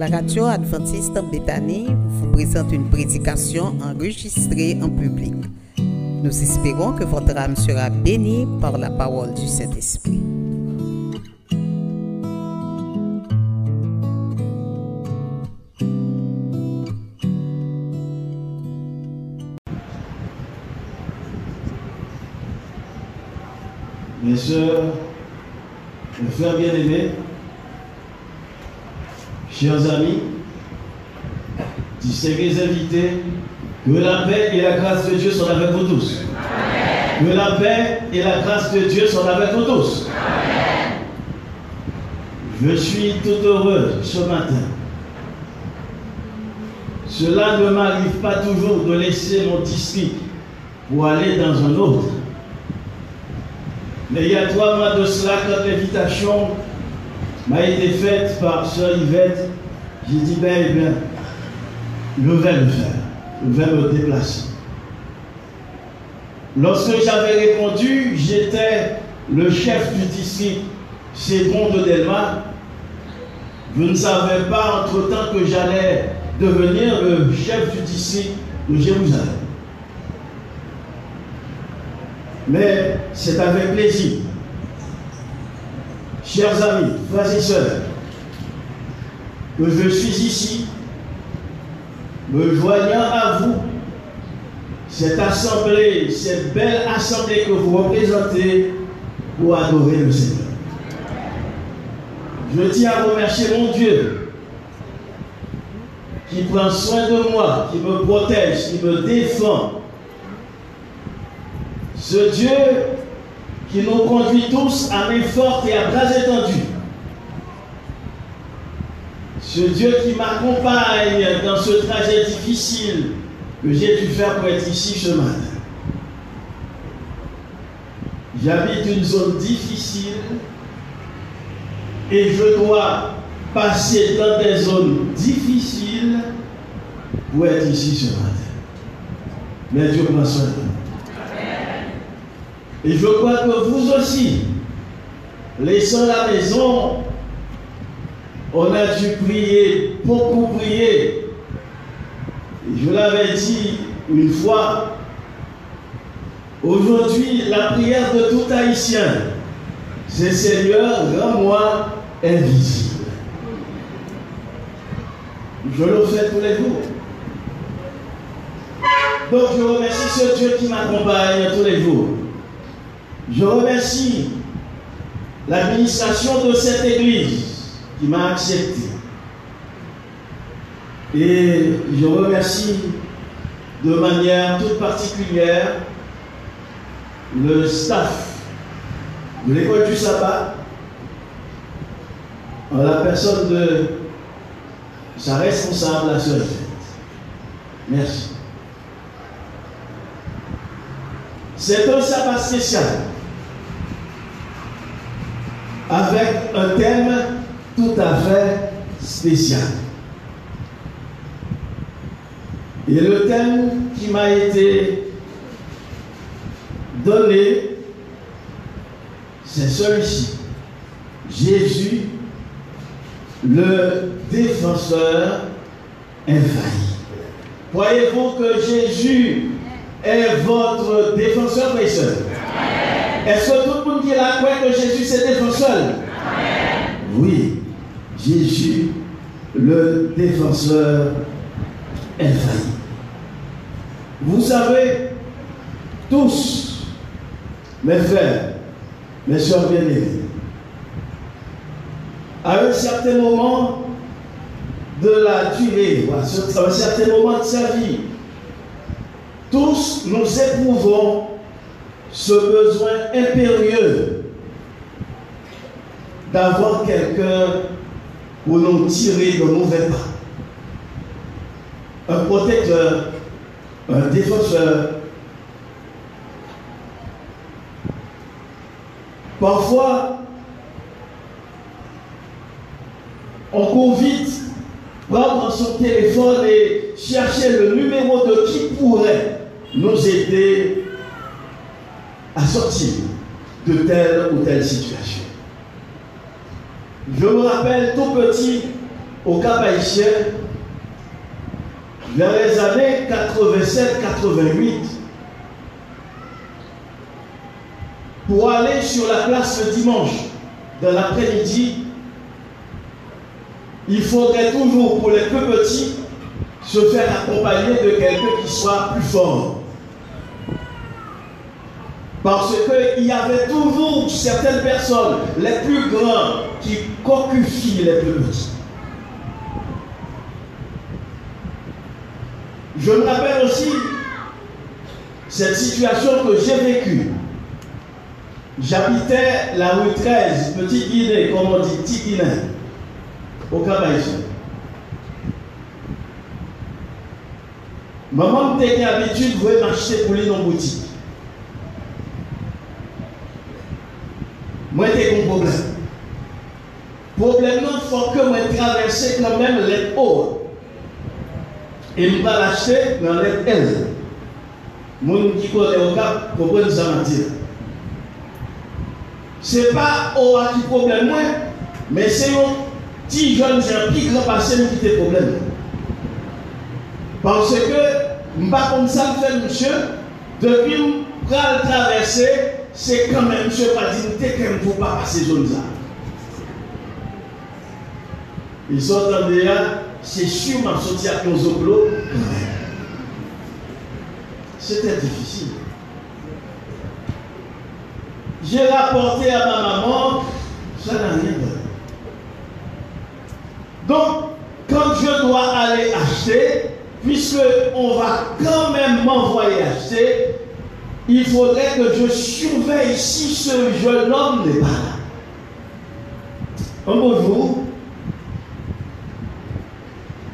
La radio adventiste en Béthanie vous présente une prédication enregistrée en public. Nous espérons que votre âme sera bénie par la parole du Saint-Esprit. Mes soeurs, mes frères bien-aimés, chers amis, distingués invités, que la paix et la grâce de Dieu soient avec vous tous. Que la paix et la grâce de Dieu soient avec vous tous. Je suis tout heureux ce matin. Cela ne m'arrive pas toujours de laisser mon district pour aller dans un autre. Mais il y a trois mois de cela, quand l'invitation m'a été faite par Sœur Yvette, j'ai dit, ben, eh bien, je vais le faire. Je vais me déplacer. Lorsque j'avais répondu, j'étais le chef du district bon de Delma. Je ne savais pas entre-temps que j'allais devenir le chef du district de Jérusalem. mais c'est avec plaisir. Chers amis, frères et sœurs, que je suis ici, me joignant à vous, cette assemblée, cette belle assemblée que vous représentez pour adorer le Seigneur. Je tiens à remercier mon Dieu qui prend soin de moi, qui me protège, qui me défend, ce Dieu qui nous conduit tous à main forte et à bras étendus. Ce Dieu qui m'accompagne dans ce trajet difficile que j'ai dû faire pour être ici ce matin. J'habite une zone difficile et je dois passer dans des zones difficiles pour être ici ce matin. Mais Dieu prend soin. Et je crois que vous aussi, laissant la maison, on a dû prier, beaucoup prier. je l'avais dit une fois, aujourd'hui, la prière de tout haïtien, c'est Seigneur, rends-moi invisible. Je le fais tous les jours. Donc je remercie ce Dieu qui m'accompagne tous les jours. Je remercie l'administration de cette église qui m'a accepté. Et je remercie de manière toute particulière le staff de l'école du sabbat en la personne de sa responsable, la sœur Merci. C'est un sabbat spécial avec un thème tout à fait spécial. Et le thème qui m'a été donné, c'est celui-ci. Jésus, le défenseur infaillible. Croyez-vous que Jésus est votre défenseur, mes est-ce que tout le monde qui est là croit que Jésus s'est défenseur Oui, Jésus, le défenseur infaillible. Vous savez, tous, mes frères, mes soeurs bien-aimés, à un certain moment de la durée, à un certain moment de sa vie, tous nous éprouvons ce besoin impérieux d'avoir quelqu'un pour nous tirer de mauvais pas. Un protecteur, un défenseur. Parfois, on court vite, prendre son téléphone et chercher le numéro de qui pourrait nous aider à sortir de telle ou telle situation. Je me rappelle tout petit, au Cap Haïtien, vers les années 87-88, pour aller sur la place le dimanche, dans l'après-midi, il faudrait toujours, pour les plus petits, se faire accompagner de quelqu'un qui soit plus fort. Parce qu'il y avait toujours certaines personnes, les plus grands, qui cocufient les plus petits. Je me rappelle aussi cette situation que j'ai vécue. J'habitais la rue 13, Petit Guinée, comme on dit, Petit Guinée, au cap Maman m'a habitude de m'acheter pour lui en boutique. Moi, j'ai un problème. Problème, il faut que je traverse quand même les hauts. Et je vais l'acheter dans les L. Moun qui connaît au cap, comprend ça mentir. Ce n'est pas au qui problème, moi, mais c'est un petit jeune gens qui grand passé qui a problème. Parce que, je ne pas comme ça, monsieur, depuis que je traverser, c'est quand même, monsieur, pas dit, qu'il ne faut pas passer zone là. Ils sont en dehors, c'est sûr, m'a sorti à quand C'était difficile. J'ai rapporté à ma maman, ça n'a rien. Donc, quand je dois aller acheter, puisque on va quand même m'envoyer acheter, il faudrait que je surveille si ce jeune homme n'est pas là. Un bonjour,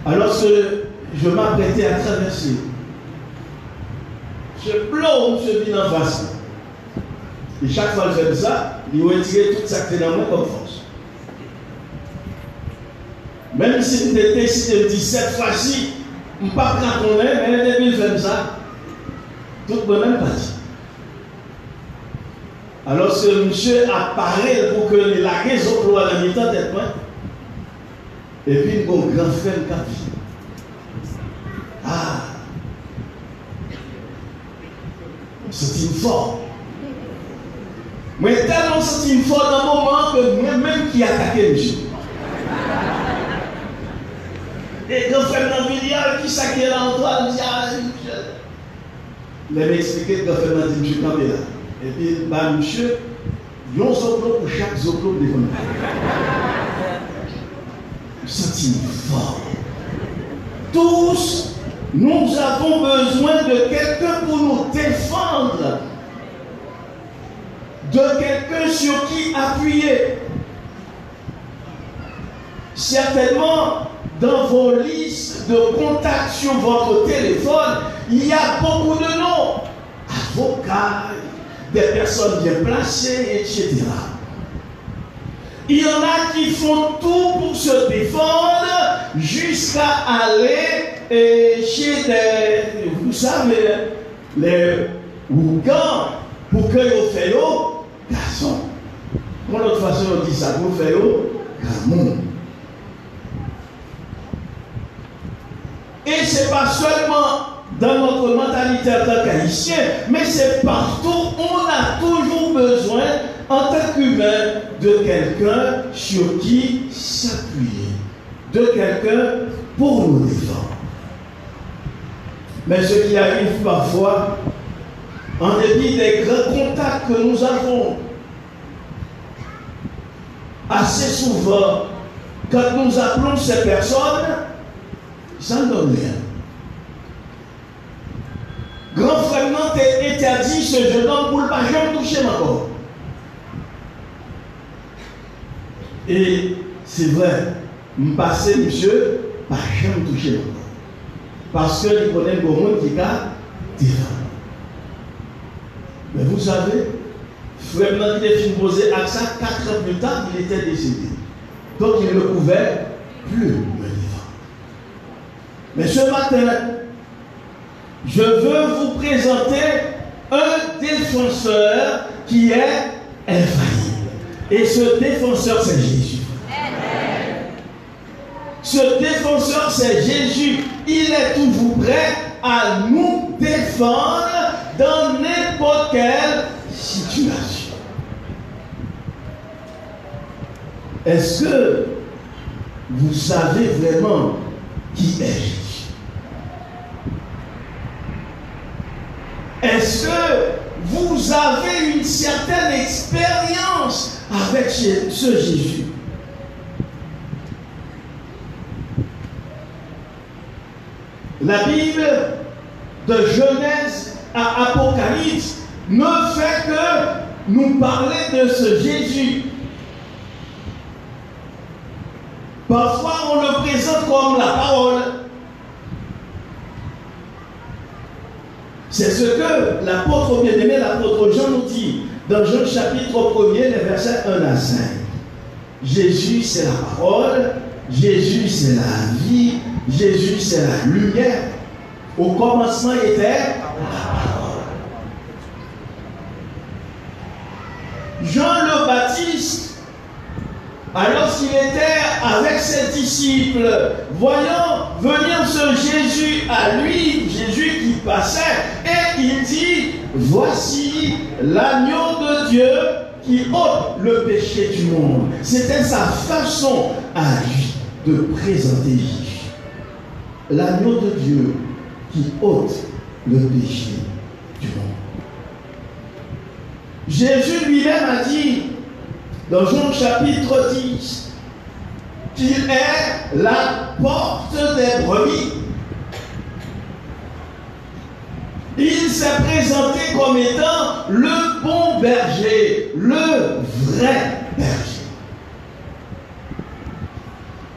alors que je m'apprêtais à traverser, je plombe ce vin en face. Et chaque fois que je fais ça, il retirer tout ça qui est dans moi comme force. Même si étiez ici, je dis cette fois-ci, je ne pas on est, mais depuis je fais ça, tout le monde même parti. Alors ce monsieur apparaît pour que la raison pour la mi-temps Et puis mon grand frère qui Ah C'est une fort. Moi tellement c'est une fort dans le moment que moi-même qui attaqué monsieur. Et grand frère dans le qui s'est là en toi, dit Ah, monsieur. Il m'a expliqué que grand frère m'a dit Monsieur Campé là. Et puis, bah, monsieur, il y pour chaque zoclo devant nous. Sentiment fort. Tous, nous avons besoin de quelqu'un pour nous défendre. De quelqu'un sur qui appuyer. Certainement, dans vos listes de contacts sur votre téléphone, il y a beaucoup de noms. Avocat, des personnes bien placées, etc. Il y en a qui font tout pour se défendre jusqu'à aller chez des, vous savez, les Ougans pour que vous fassiez garçon. Pour l'autre façon, on dit ça, vous faites gamon. Et ce n'est pas seulement dans notre mentalité en tant qu'haïtien, mais c'est partout, on a toujours besoin, en tant qu'humain, de quelqu'un sur qui s'appuyer, de quelqu'un pour nous défendre. Mais ce qui arrive parfois, en dépit des grands contacts que nous avons, assez souvent, quand nous appelons ces personnes, ça ne donne rien. Grand frère est interdit ce jeune homme pour ne pas jamais toucher ma corps. Et c'est vrai, me passer, monsieur, pas jamais toucher ma corps. Parce que il connaît le monde qui a différent. Mais vous savez, frère Nant est fini poser à ça, quatre ans plus tard, il était décédé. Donc il ne pouvait plus me vivre. Mais ce matin, je veux vous présenter un défenseur qui est infaillible. Et ce défenseur, c'est Jésus. Ce défenseur, c'est Jésus. Il est toujours prêt à nous défendre dans n'importe quelle situation. Est-ce que vous savez vraiment qui est Jésus? Est-ce que vous avez une certaine expérience avec ce Jésus? La Bible de Genèse à Apocalypse ne fait que nous parler de ce Jésus. Parfois, on le présente comme la parole. C'est ce que l'apôtre bien-aimé, l'apôtre Jean nous dit dans Jean chapitre 1er, les versets 1 à 5. Jésus, c'est la parole. Jésus, c'est la vie. Jésus, c'est la lumière. Au commencement était la parole. Jean le Baptiste, alors qu'il était avec ses disciples, voyant venir ce Jésus à lui, Jésus passait, et il dit, voici l'agneau de Dieu qui ôte le péché du monde. C'était sa façon à lui de présenter Jésus l'agneau de Dieu qui ôte le péché du monde. Jésus lui-même a dit dans Jean chapitre 10 qu'il est la porte des brebis. Il s'est présenté comme étant le bon berger, le vrai berger.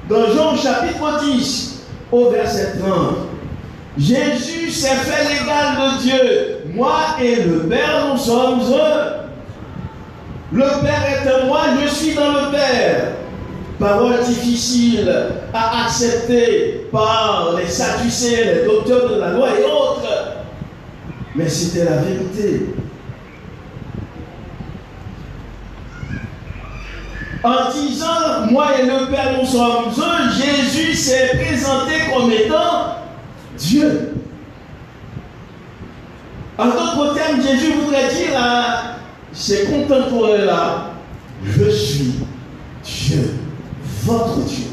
Dans Jean chapitre 10, au verset 30. Jésus s'est fait l'égal de Dieu. Moi et le Père, nous sommes un. Le Père est en moi, je suis dans le Père. Parole difficile à accepter par les Sadducéens, les docteurs de la loi et autres. Mais c'était la vérité. En disant, moi et le Père, nous sommes un, Jésus s'est présenté comme étant Dieu. En d'autres termes, Jésus voudrait dire à ses contemporains-là, je suis Dieu, votre Dieu.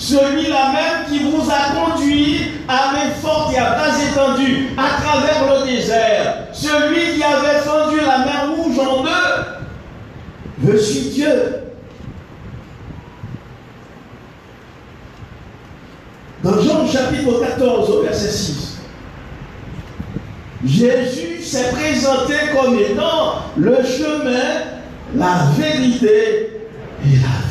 Celui-là même qui vous a conduit à main forte et à bras étendus à travers le désert. Celui qui avait fendu la mer rouge en deux je suis Dieu. Dans Jean chapitre 14 au verset 6, Jésus s'est présenté comme étant le chemin, la vérité et la vie.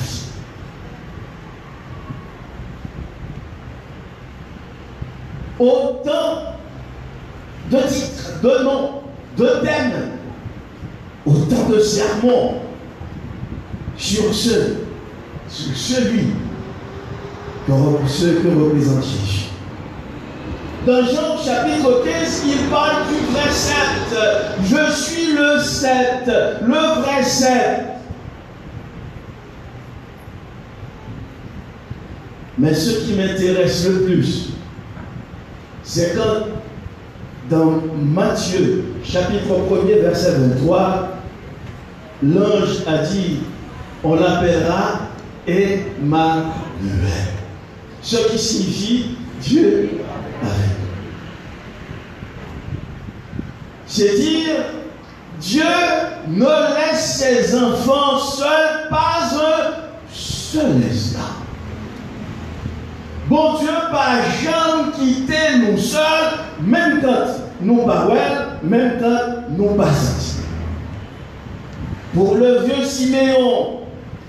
Autant de titres, de noms, de thèmes, autant de sermons sur ce, sur celui que, que représente Jésus. Dans Jean chapitre 15, il parle du vrai 7. Je suis le 7, le vrai 7. Mais ce qui m'intéresse le plus, c'est quand dans Matthieu chapitre 1er verset 23, l'ange a dit on l'appellera Emmanuel. Ce qui signifie Dieu avec C'est dire, Dieu ne laisse ses enfants seuls pas un seul instant. Bon Dieu, pas jamais quitter nous seuls, même quand nous pas même quand nous pas Pour le vieux Siméon,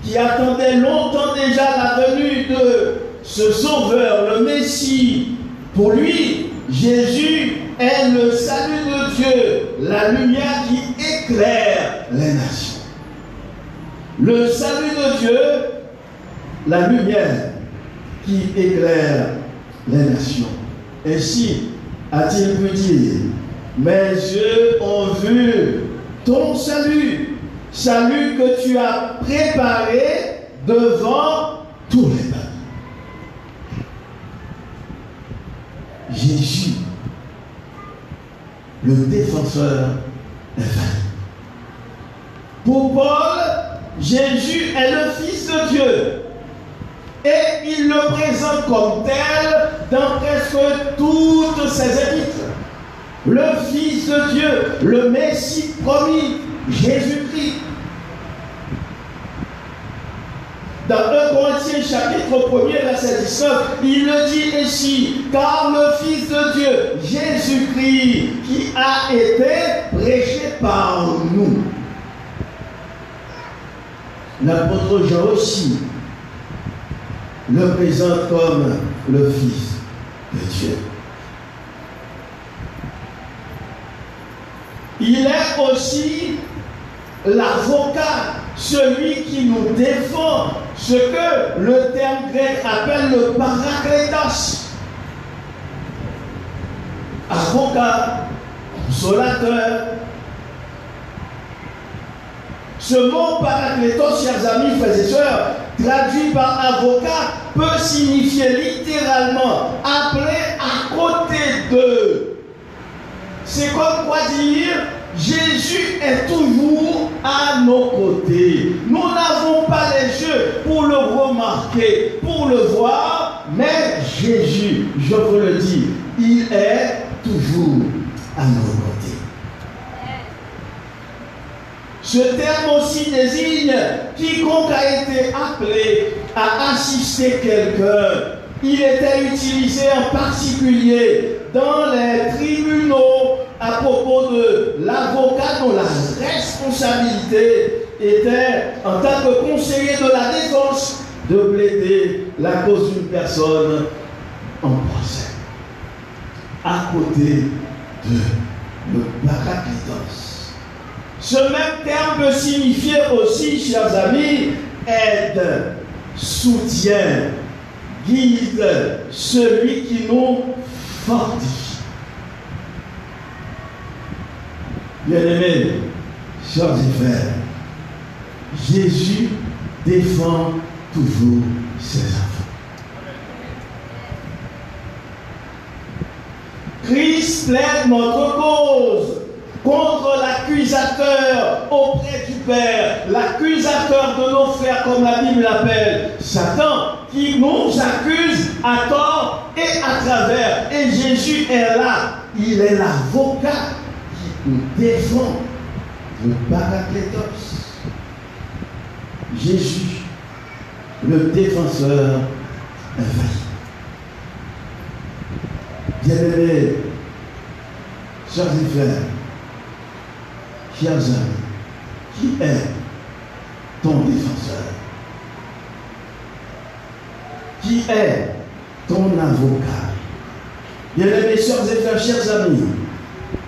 qui attendait longtemps déjà la venue de ce Sauveur, le Messie. Pour lui, Jésus est le salut de Dieu, la lumière qui éclaire les nations. Le salut de Dieu, la lumière qui éclaire les nations. Ainsi a-t-il pu dire, mes yeux ont vu ton salut, salut que tu as préparé devant tous les peuples. Jésus, le défenseur des Pour Paul, Jésus est le Fils de Dieu. Et il le présente comme tel dans presque toutes ses épîtres. Le Fils de Dieu, le Messie promis, Jésus-Christ. Dans 1 Corinthiens chapitre 1er, verset 19, il le dit ainsi, car le Fils de Dieu, Jésus-Christ, qui a été prêché par nous. L'apôtre Jean aussi le présente comme le Fils de Dieu. Il est aussi l'avocat, celui qui nous défend, ce que le terme grec appelle le parakletos. Avocat, consolateur. Ce mot parakletos, chers amis, frères et sœurs, traduit par avocat, peut signifier littéralement appelé à côté de. C'est comme quoi dire Jésus est toujours à nos côtés. Nous n'avons pas les yeux pour le remarquer, pour le voir, mais Jésus, je vous le dis, il est toujours à nos côtés. Ce terme aussi désigne quiconque a été appelé à assister quelqu'un. Il était utilisé en particulier dans les tribunaux à propos de l'avocat dont la responsabilité était, en tant que conseiller de la défense, de plaider la cause d'une personne en procès. À côté de le paraclitos. Ce même terme peut signifier aussi, chers amis, aide, soutien, guide, celui qui nous fortifie. Bien-aimés, chers et frères, Jésus défend toujours ses enfants. Christ plaide notre cause contre l'accusateur auprès du Père, l'accusateur de nos frères, comme la Bible l'appelle, Satan, qui nous accuse à tort et à travers. Et Jésus est là, il est l'avocat qui nous défend, le paraclétos. Jésus, le défenseur infaillible. Bien-aimés, chers et frères, chers amis, qui est ton défenseur Qui est ton avocat Bien-aimés, chers et frères, chers amis,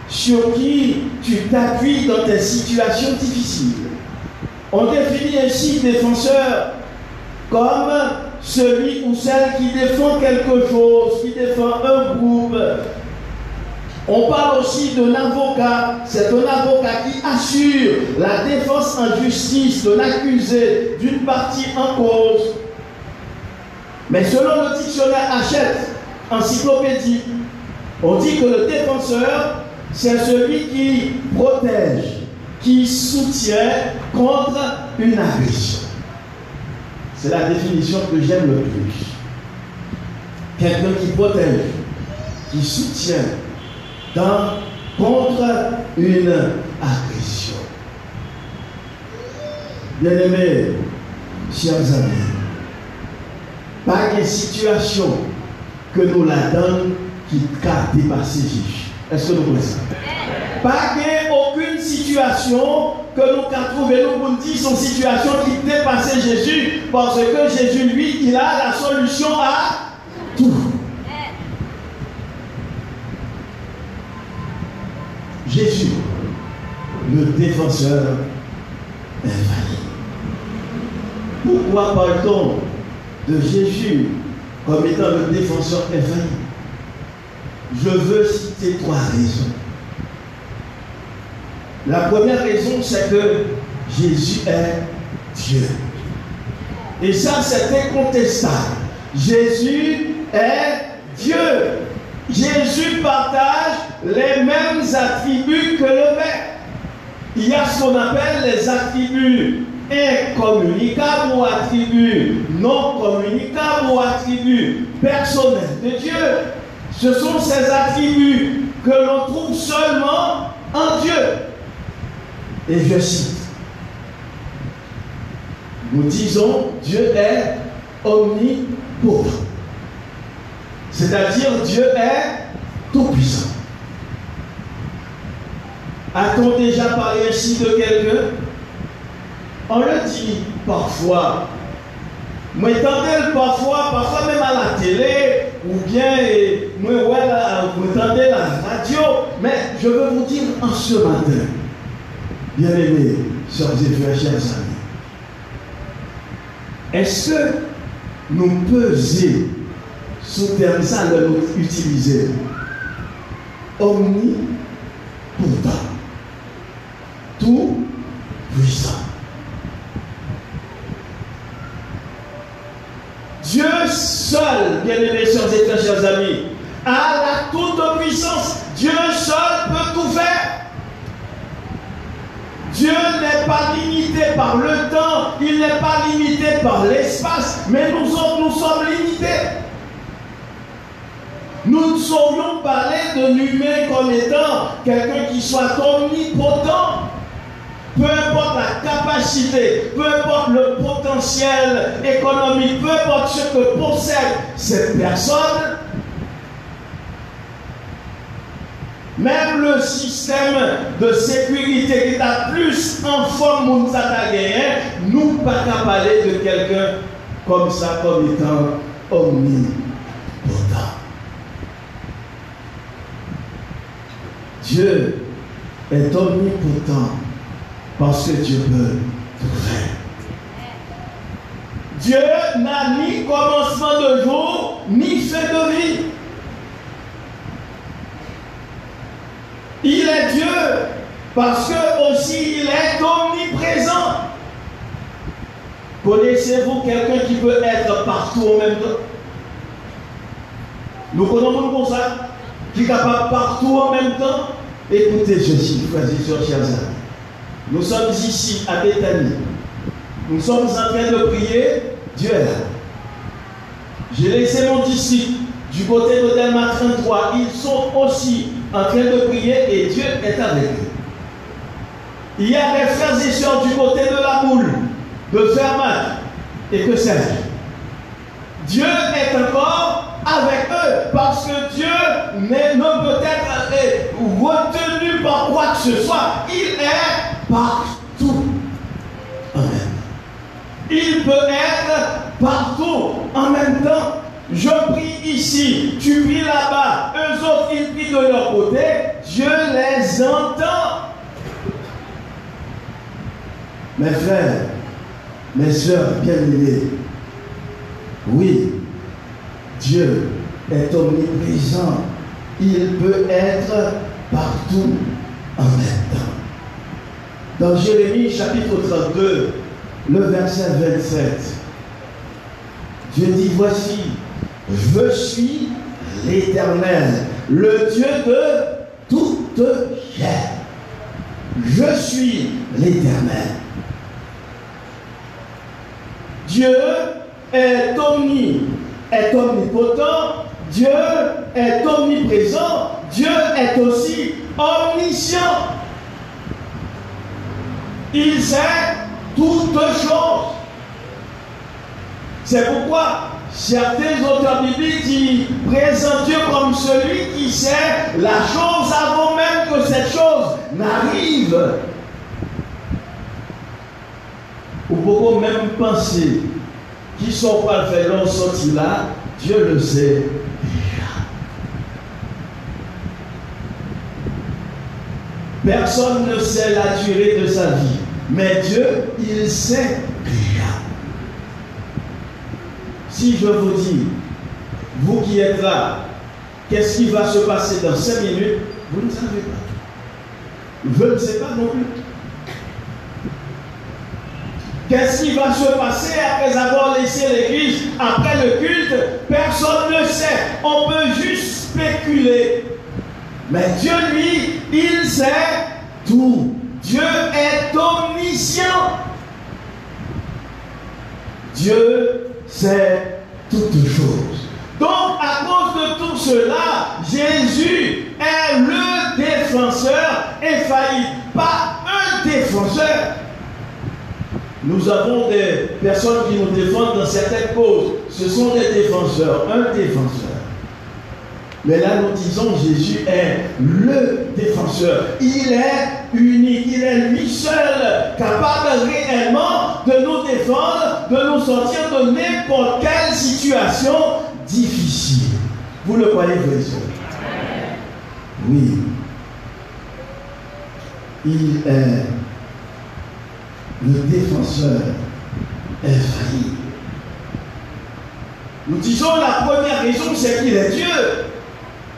sur qui tu t'appuies dans tes situations difficiles. On définit ainsi défenseur comme celui ou celle qui défend quelque chose, qui défend un groupe, on parle aussi d'un avocat. C'est un avocat qui assure la défense en justice de l'accusé d'une partie en cause. Mais selon le dictionnaire Hachette, encyclopédie, on dit que le défenseur, c'est celui qui protège, qui soutient contre une agression. C'est la définition que j'aime le plus. Quelqu'un qui protège, qui soutient, dans, contre une agression. Bien-aimés, chers amis, pas de situation que nous la donne qui a dépassé Jésus. Est-ce que nous connaissons? Pas aucune situation que nous avons trouvé, nous pour dire son situation qui dépassait Jésus, parce que Jésus, lui, il a la solution à tout. Jésus, le défenseur infaillible. Pourquoi parle-t-on de Jésus comme étant le défenseur infaillible Je veux citer trois raisons. La première raison, c'est que Jésus est Dieu. Et ça, c'est incontestable. Jésus est Dieu. Jésus partage les mêmes attributs que le Père. Il y a ce qu'on appelle les attributs incommunicables ou attributs non communicables ou attributs personnels de Dieu. Ce sont ces attributs que l'on trouve seulement en Dieu. Et je cite, nous disons Dieu est omnipotent. C'est-à-dire Dieu est tout-puissant. A-t-on déjà parlé ainsi de quelqu'un? On le dit parfois. Moi, le parfois, parfois même à la télé, ou bien, moi, vous entendez la radio. Mais je veux vous dire en ce matin, bien-aimés, chers et frères, chers amis, est-ce que nous peser sous terme ça, nous utiliser? Omni pourtant tout puissant. Dieu seul, bien-aimés, chers et chers amis, a la toute puissance. Dieu seul peut tout faire. Dieu n'est pas limité par le temps, il n'est pas limité par l'espace, mais nous sommes, nous sommes limités. Nous ne saurions parler de l'humain comme étant quelqu'un qui soit omnipotent. Peu importe la capacité, peu importe le potentiel économique, peu importe ce que possède cette personne, Même le système de sécurité qui est plus en forme nous pas parler de quelqu'un comme ça, comme étant omnipotent. Dieu est omnipotent parce que Dieu peut tout faire. Dieu n'a ni commencement de jour, ni fin de vie. Il est Dieu parce que aussi il est omniprésent. Connaissez-vous quelqu'un qui peut être partout en même temps? Nous connaissons comme ça, qui est capable partout en même temps? Écoutez ceci, frères et sœurs, chers amis. Nous sommes ici à Bethanie. Nous sommes en train de prier. Dieu est là. J'ai laissé mon disciple du côté de Delma 33. Ils sont aussi en train de prier et Dieu est avec eux. Il y a des frères et sœurs du côté de la boule, de Fermat et que sais Dieu est encore avec eux parce que Dieu ne peut être retenu par quoi que ce soit. Il est partout. Amen. Il peut être partout en même temps. Je prie ici, tu pries là-bas, eux autres, ils prient de leur côté, Dieu les entend. Mes frères, mes soeurs bien-aimés, oui, Dieu est omniprésent. Il peut être partout en même temps. Dans Jérémie chapitre 32, le verset 27, Dieu dit, voici, je suis l'Éternel, le Dieu de toute chair. Je suis l'Éternel. Dieu est omni, est omnipotent, Dieu est omniprésent, Dieu est aussi omniscient. Il sait toutes choses. C'est pourquoi certains auteurs bibliques qui présentent Dieu comme celui qui sait la chose avant même que cette chose n'arrive. Ou pourquoi même penser qui sont pas faire l'on là, Dieu le sait. Personne ne sait la durée de sa vie, mais Dieu, il sait si je vous dis, vous qui êtes là, qu'est-ce qui va se passer dans cinq minutes, vous ne savez pas. Je ne sais pas non plus. Qu'est-ce qui va se passer après avoir laissé l'église, après le culte Personne ne sait. On peut juste spéculer. Mais Dieu, lui, il sait tout. Dieu est omniscient. Dieu sait toutes choses. Donc, à cause de tout cela, Jésus est le défenseur infaillible, pas un défenseur. Nous avons des personnes qui nous défendent dans certaines causes. Ce sont des défenseurs, un défenseur. Mais là, nous disons Jésus est le défenseur. Il est unique, il est lui seul capable réellement de nous défendre, de nous sortir de n'importe quelle situation difficile. Vous le croyez, frère Oui. Il est le défenseur infaillible. Nous disons la première raison, c'est qu'il est Dieu.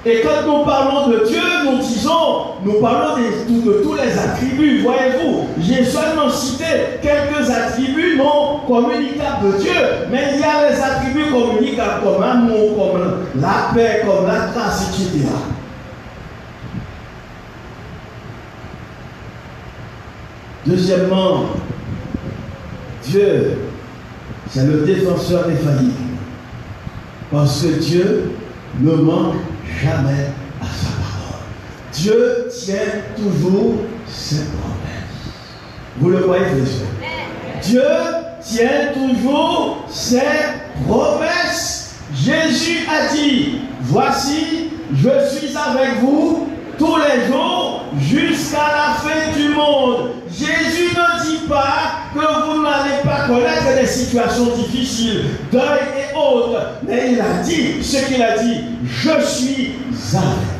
Et quand nous parlons de Dieu, nous disons, nous parlons de, tous les attributs. Voyez-vous, j'ai seulement cité quelques attributs non communicables de Dieu, mais il y a les attributs communicables comme l'amour, comme la paix, comme la grâce, etc. Deuxièmement, Dieu, c'est le défenseur infaillible. Parce que Dieu ne manque jamais à sa parole. Dieu tient toujours ses promesses. Vous le voyez, frère Dieu tient toujours ses promesses. Jésus a dit, voici, je suis avec vous tous les jours jusqu'à la fin du monde. Jésus ne dit pas que vous n'allez connaître des situations difficiles, deuil et autres, mais il a dit ce qu'il a dit, je suis avec.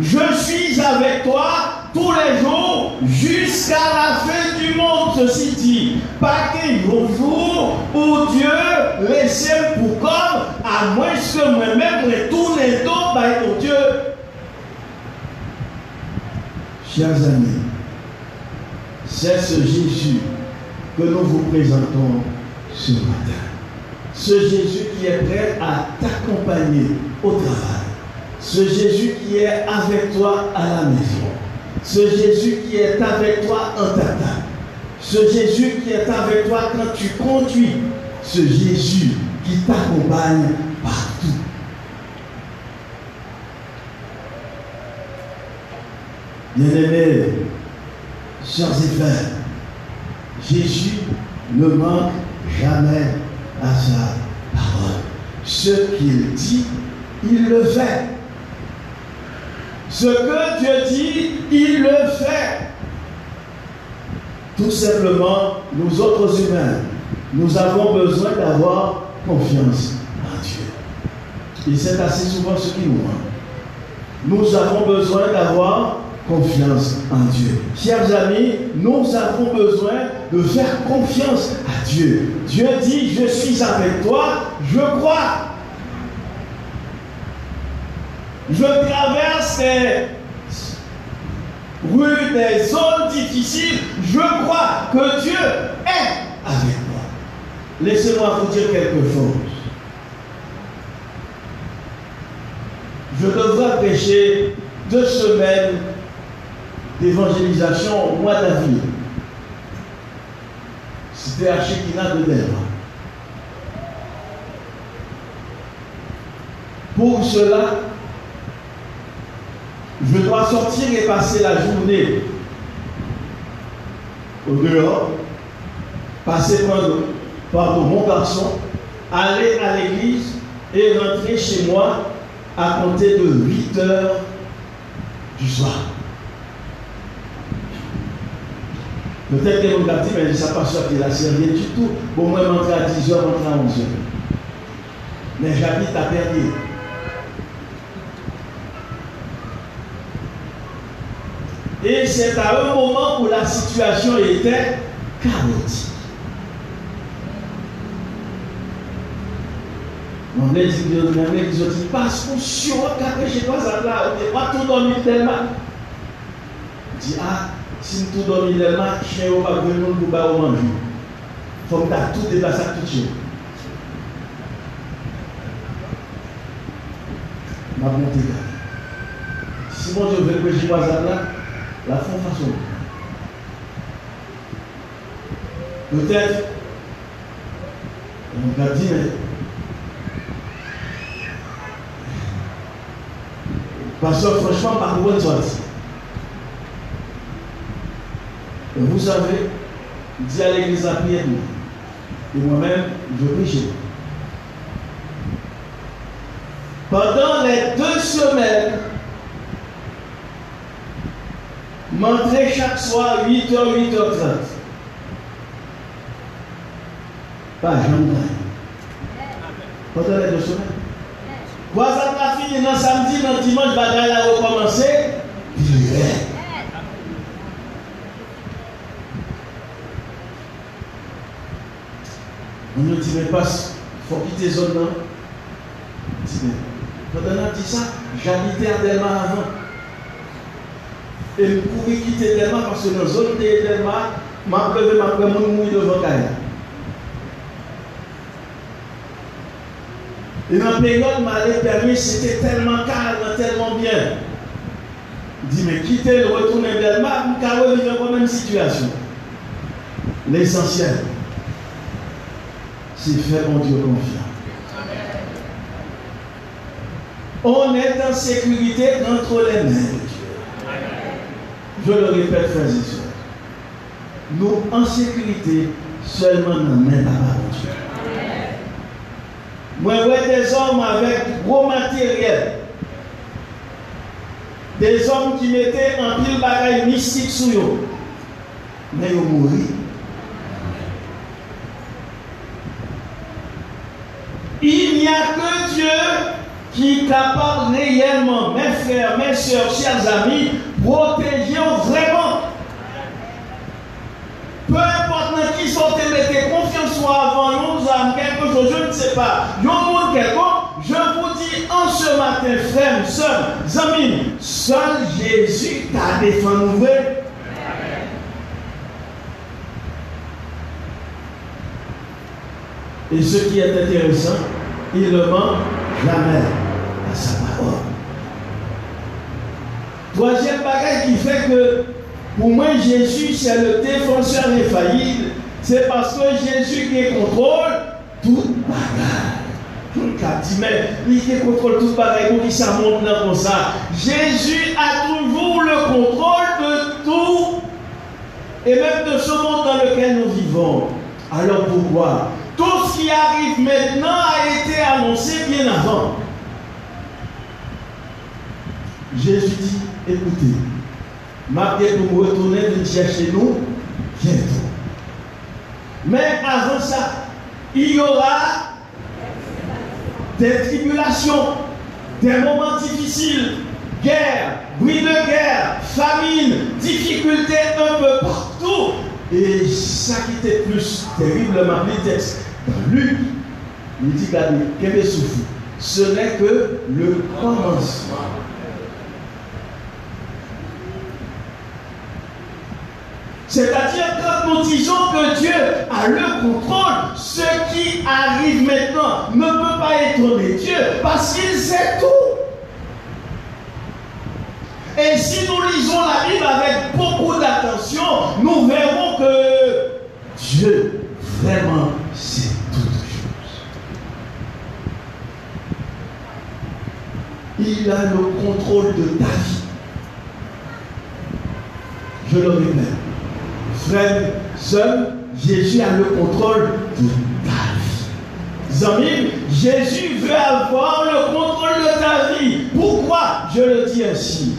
Je suis avec toi tous les jours jusqu'à la fin du monde. Ceci dit, pas qu'un jour où Dieu laissait pour comme, à moins que moi-même retourne tout par ton Dieu. Chers amis, c'est ce Jésus que nous vous présentons ce matin. Ce Jésus qui est prêt à t'accompagner au travail. Ce Jésus qui est avec toi à la maison. Ce Jésus qui est avec toi en ta Ce Jésus qui est avec toi quand tu conduis. Ce Jésus qui t'accompagne partout. Bien-aimés, chers et frères, Jésus ne manque jamais à sa parole. Ce qu'il dit, il le fait. Ce que Dieu dit, il le fait. Tout simplement, nous autres humains, nous avons besoin d'avoir confiance en Dieu. Et c'est assez souvent ce qui nous manque. Nous avons besoin d'avoir confiance en Dieu. Chers amis, nous avons besoin de faire confiance à Dieu. Dieu dit, je suis avec toi, je crois. Je traverse des rues, des zones difficiles, je crois que Dieu est avec moi. Laissez-moi vous dire quelque chose. Je devrais prêcher deux semaines d'évangélisation au mois d'avril. C'était à Shekina de Delma. Pour cela, je dois sortir et passer la journée au dehors, passer par mon garçon, aller à l'église et rentrer chez moi à compter de 8 heures du soir. Peut-être que vous avez dit, mais je ne sais pas sortir la série du tout. Pour moi, rentrer à 10h, rentrer à 11h. Mais j'habite à Perrier. Et c'est à un moment où la situation était chaotique. On a dit, on a dit, parce qu'on sur un chez toi, ça là, on n'est pas tout dormi tellement. Dit, ah, si tout dormi tellement, chien ou pas venir pour pas manger. Faut que tout à tout chien. m'a monté Si mon Dieu veut que j'y vois là, la font façon. Peut-être, on va dire, parce que franchement, par où tu Vous savez, dit à l'église à prier, et moi-même, je prêchais. Pendant les deux semaines, m'entrer chaque soir 8h, 8h30. Pas jamais. Pendant les deux semaines. Voisin ta fille, dans samedi, dans dimanche, bagaille a recommencé. Nous dit, mais passe, il faut quitter zone là. Pendant on dit ça, j'habitais à Delma avant. Et je pouvais quitter Delma parce que dans la zone de Delma, ma ma pleuvé, mon mouille devant Kaya. Et dans la période, m'avait permis, c'était tellement calme, tellement bien. Il dit, mais quitter le retourner Delma, je vais vivre la même situation. L'essentiel, c'est faire mon Dieu confiance. On est en sécurité entre les mains de Dieu. Je le répète, frères et sœurs. Nous en sécurité seulement dans la main de Dieu. Moi, je des hommes avec gros matériel. Des hommes qui mettaient un pile bagaille mystique sur eux. Mais ils ont mouru. Il n'y a que Dieu qui est capable réellement, mes frères, mes soeurs, chers amis, protéger vraiment. Peu importe qui sont mettez confiance soit avant nous, âmes, quelque chose, je ne sais pas. Vous je vous dis en ce matin, frères, sœurs, amis, seul Jésus t'a défendu. Et ce qui est intéressant, il ne ment jamais à sa parole. Troisième bagage qui fait que pour moi Jésus c'est le défenseur infaillible, c'est parce que Jésus qui contrôle tout bagage. Tout mais il qui contrôle tout bagage, pour qui ça monte comme ça. Jésus a toujours le contrôle de tout et même de ce monde dans lequel nous vivons. Alors pourquoi qui arrive maintenant a été annoncé bien avant. Jésus dit, écoutez, ma pour vous retourner, venir chercher nous bientôt. Mais avant ça, il y aura des tribulations, des moments difficiles, guerre, bruit de guerre, famine, difficultés un peu partout. Et ça qui était plus terriblement les textes dans Luc, il dit est souffle. Ce n'est que le commencement. C'est-à-dire quand nous disons que Dieu a le contrôle, ce qui arrive maintenant ne peut pas étonner Dieu parce qu'il sait tout. Et si nous lisons la Bible avec beaucoup d'attention, nous verrons que Dieu vraiment sait toutes choses. Il a le contrôle de ta vie. Je le répète. Frère, seul, Jésus a le contrôle de ta vie. Zami, Jésus veut avoir le contrôle de ta vie. Pourquoi je le dis ainsi?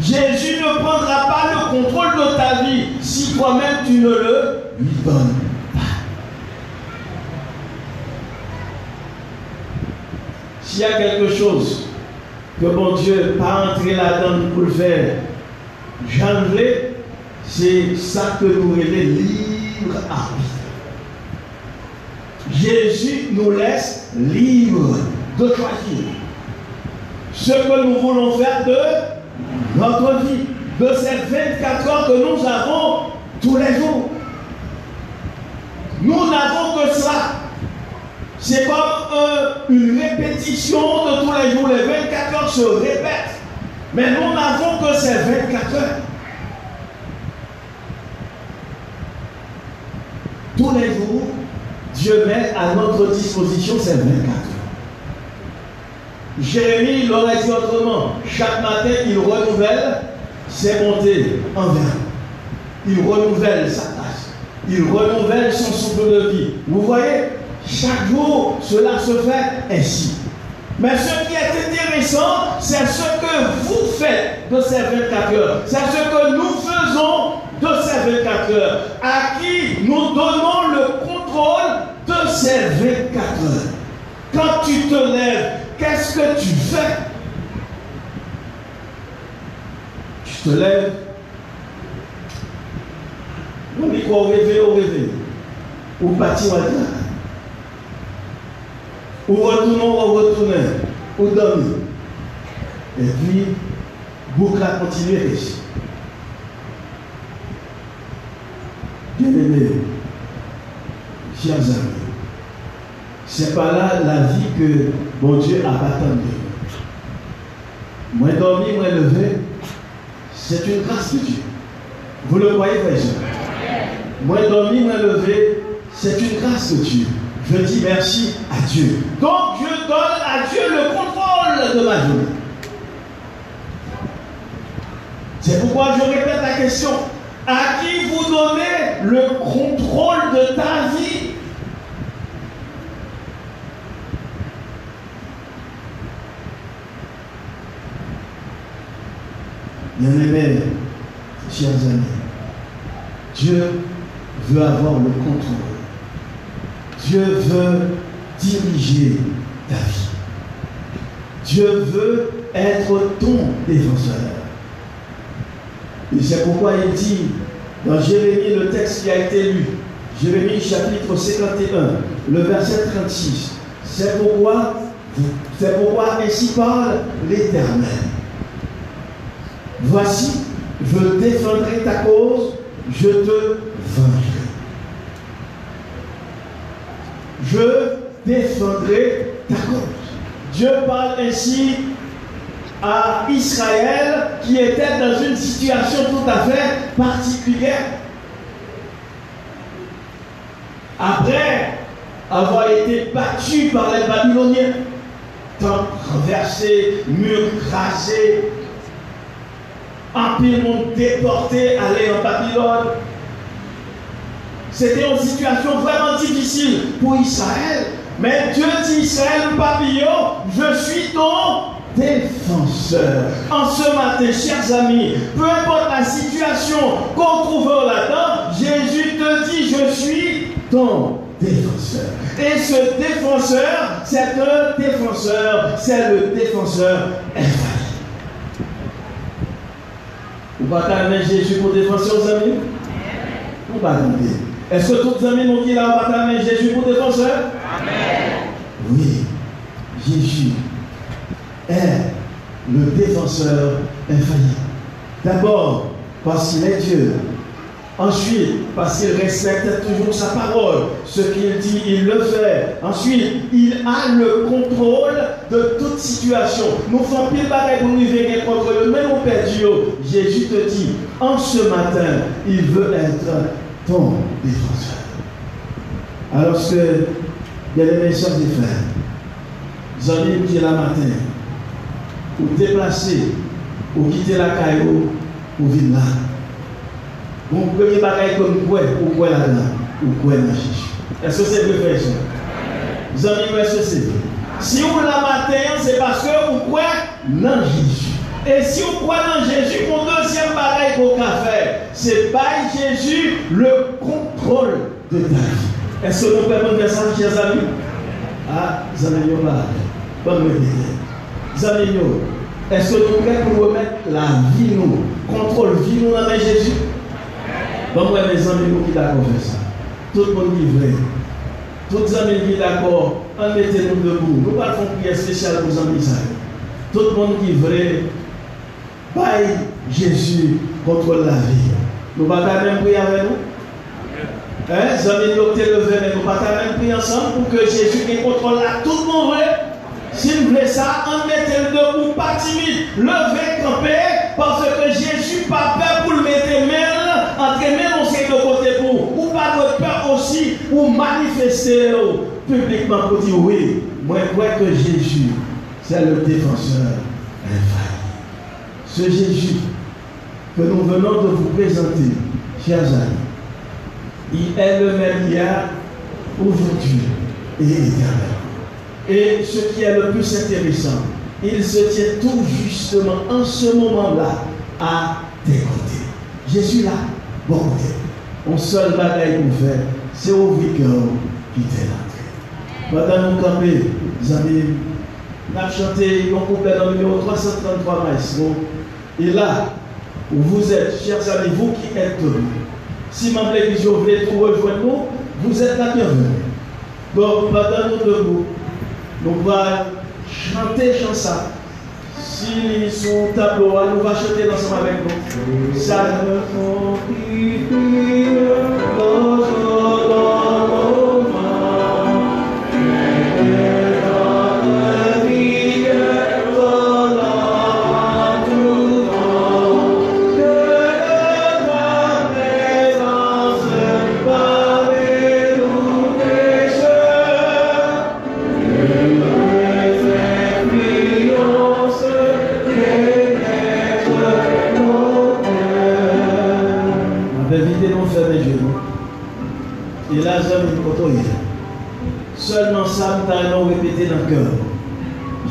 Jésus ne prendra pas le contrôle de ta vie si toi-même tu ne le lui donnes pas. S'il y a quelque chose que mon Dieu pas entré là-dedans pour le faire, j'enlève, c'est ça que nous voulons libre arbitre. Jésus nous laisse libre de choisir ce que nous voulons faire de notre vie, de ces 24 heures que nous avons tous les jours. Nous n'avons que ça. C'est comme euh, une répétition de tous les jours. Les 24 heures se répètent. Mais nous n'avons que ces 24 heures. Tous les jours, Dieu met à notre disposition ces 24 heures. Jérémie l'aurait dit autrement. Chaque matin, il renouvelle ses montées en verre. Il renouvelle sa tâche. Il renouvelle son souffle de vie. Vous voyez, chaque jour, cela se fait ainsi. Mais ce qui est intéressant, c'est ce que vous faites de ces 24 heures. C'est ce que nous faisons de ces 24 heures. À qui nous donnons le contrôle de ces 24 heures. Quand tu te lèves, qu'est-ce que tu fais? Tu te lèves. On dit quoi au réveil, au réveil. Ou partir à ou retournons, ou retourner, ou dormir. Et puis, boucle a continué Bien aimé, chers amis, c'est pas là la vie que mon Dieu a attendu. Moi dormir, moi lever, c'est une grâce de Dieu. Vous le voyez, frère Moi dormir, moi lever, c'est une grâce de Dieu je dis merci à Dieu. Donc je donne à Dieu le contrôle de ma vie. C'est pourquoi je répète la question. À qui vous donnez le contrôle de ta vie? Bien-aimés, chers amis, Dieu veut avoir le contrôle Dieu veut diriger ta vie. Dieu veut être ton défenseur. Et c'est pourquoi il dit dans Jérémie, le texte qui a été lu, Jérémie chapitre 51, le verset 36, c'est pourquoi, c'est pourquoi ainsi parle l'Éternel. Voici, je défendrai ta cause, je te vaincrai. Je défendrai ta cause. Dieu parle ainsi à Israël qui était dans une situation tout à fait particulière. Après avoir été battu par les Babyloniens, temps renversé, mur crasé, empire déporté, aller en Babylone, c'était une situation vraiment difficile pour Israël. Mais Dieu dit Israël, papillon, je suis ton défenseur. En ce matin, chers amis, peu importe la situation qu'on trouve là-dedans, Jésus te dit, je suis ton défenseur. Et ce défenseur, c'est un défenseur, c'est le défenseur. Vous partagez Jésus pour défenseur, amis? Vous partagez. Est-ce que tous les amis m'ont dit là, on va Jésus pour défenseur Amen. Oui, Jésus est le défenseur infaillible. D'abord, parce qu'il est Dieu. Ensuite, parce qu'il respecte toujours sa parole. Ce qu'il dit, il le fait. Ensuite, il a le contrôle de toute situation. Nous faisons pile bagaille pour nous venir contre le même Père Dieu. Jésus te dit, en ce matin, il veut être ton défenseur. Alors que, aimés sœurs et frères, vous allez qui la matin, ou déplacer, ou quitter la caillou, ou venir là. Vous premier bagaille comme quoi, ou quoi là-dedans, ou quoi dans Jésus. Est-ce que c'est vrai, frère Vous allez est-ce que c'est vrai? Si vous la matin, c'est parce que vous croyez dans Jésus. Et si vous croyez dans Jésus, mon deuxième pareil qu'on a faire, c'est par Jésus le contrôle de ta vie. Est-ce que nous pouvons faire ça, chers amis? Ah, mis là. Bonne avez est-ce que nous pouvons pour remettre la vie, nous, contrôle vie, nous, dans Jésus? Bon, moi, mes amis, nous qui d'accord faire ça. Tout le monde est vrai. Tous les amis qui d'accord, en mettez-nous debout. Nous ne pas faire prière spéciale pour les amis. Tout le monde qui est vrai, Bye Jésus contre la vie. Nous ne pouvons pas même prier avec nous? Hein, amis docteur levé, mais nous pas même pris ensemble pour que Jésus contrôle à tout le monde. Si vous voulez ça, en mettez le debout, pas timide, levez, campez, parce que Jésus pas peur pour le mettre main, entre mains, on sait de côté pour, ou pas de peur aussi, pour manifester publiquement pour dire oui, moi je crois que Jésus, c'est le défenseur Ce Jésus que nous venons de vous présenter, chers amis, il est le même hier, aujourd'hui et éternellement. Et ce qui est le plus intéressant, il se tient tout justement en ce moment-là à tes côtés. Je suis là, bon côté. Mon seul bagaille pour faire, c'est au cœur qui t'est là. Pendant nous camper, les amis, nous avons chanté couplet dans le numéro 333 maestro. Et là, où vous êtes, chers amis, vous qui êtes si ma l'église voulait vous rejoindre nous, vous êtes la bienvenue. Donc, pendant nous debout, nous allons chanter chanson. Si son tableau, nous va chanter ensemble avec nous. Ça Seulement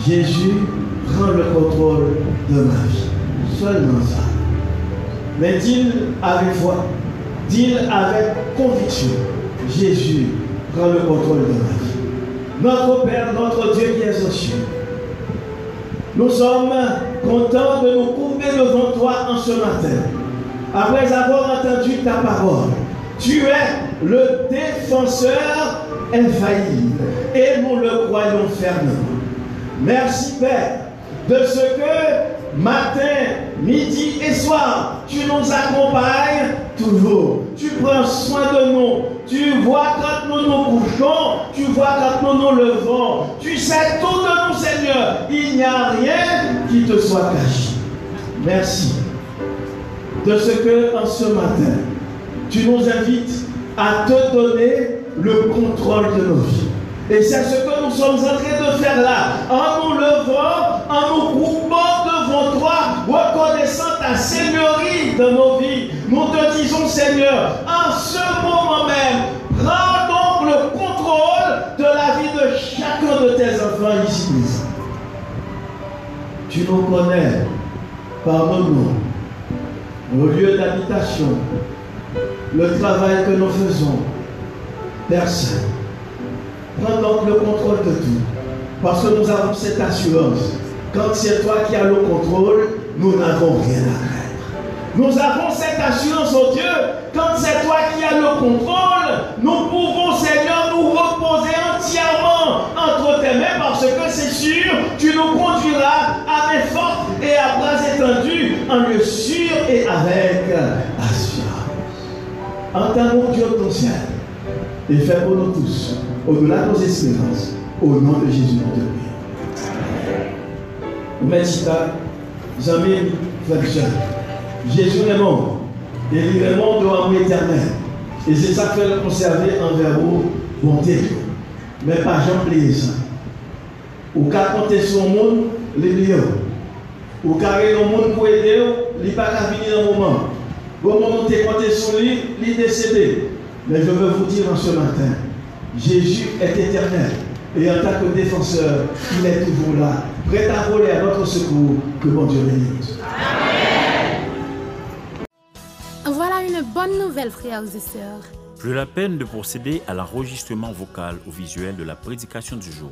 Jésus prend le contrôle de ma vie. Seulement ça. Mais dis avec foi, dis avec conviction. Jésus prend le contrôle de ma vie. Notre Père, notre Dieu qui est aux cieux. Nous sommes contents de nous courber devant toi en ce matin. Après avoir entendu ta parole, tu es le défenseur infaillible et nous le croyons fermement. Merci Père de ce que matin, midi et soir, tu nous accompagnes toujours. Tu prends soin de nous. Tu vois quand nous nous couchons. Tu vois quand nous nous levons. Tu sais tout de nous, Seigneur. Il n'y a rien qui te soit caché. Merci de ce que en ce matin, tu nous invites à te donner le contrôle de nos vies. Et c'est ce que nous sommes en train de faire là, en nous levant, en nous groupant devant toi, reconnaissant ta seigneurie de nos vies. Nous te disons, Seigneur, en ce moment même, prends donc le contrôle de la vie de chacun de tes enfants ici Tu nous connais par nos noms, nos lieux d'habitation, le travail que nous faisons, personne. Prends donc le contrôle de tout. Parce que nous avons cette assurance. Quand c'est toi qui as le contrôle, nous n'avons rien à craindre. Nous avons cette assurance, au Dieu, quand c'est toi qui as le contrôle, nous pouvons, Seigneur, nous reposer entièrement entre tes mains parce que c'est sûr, tu nous conduiras à main forte et à bras étendus en lieu sûr et avec assurance. Entends-nous, Dieu, ton ciel et fais pour nous tous, au-delà de nos espérances, au nom de Jésus, notre Père. Merci, jamais Jésus est mort, et il est mort de l'amour éternel. Et c'est ça que fait le conserver envers vous, bonté. Mais pas oublier ça. Ou qu'à compter sur le monde, les. Ou qu'à le monde pour aider, il n'est pas venir un moment. Au moment où tu compté sur lui, il est décédé. Mais je veux vous dire en ce matin, Jésus est éternel. Et en tant que défenseur, il est toujours là, prêt à voler à notre secours. Que mon Dieu bénisse. Voilà une bonne nouvelle, frères et sœurs. Plus la peine de procéder à l'enregistrement vocal ou visuel de la prédication du jour.